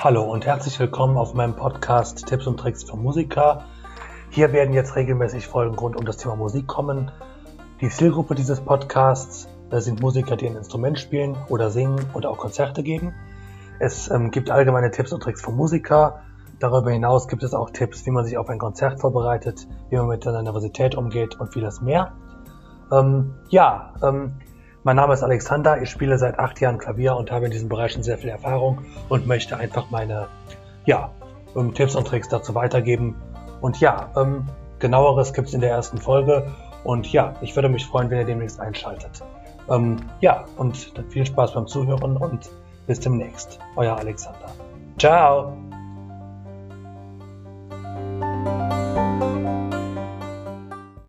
Hallo und herzlich willkommen auf meinem Podcast Tipps und Tricks für Musiker. Hier werden jetzt regelmäßig Folgen rund um das Thema Musik kommen. Die Zielgruppe dieses Podcasts sind Musiker, die ein Instrument spielen oder singen oder auch Konzerte geben. Es ähm, gibt allgemeine Tipps und Tricks für Musiker. Darüber hinaus gibt es auch Tipps, wie man sich auf ein Konzert vorbereitet, wie man mit der Nervosität umgeht und vieles mehr. Ähm, ja, ähm, mein Name ist Alexander, ich spiele seit acht Jahren Klavier und habe in diesem Bereich schon sehr viel Erfahrung und möchte einfach meine ja, ähm, Tipps und Tricks dazu weitergeben. Und ja, ähm, genaueres gibt es in der ersten Folge. Und ja, ich würde mich freuen, wenn ihr demnächst einschaltet. Ähm, ja, und viel Spaß beim Zuhören und bis demnächst. Euer Alexander. Ciao!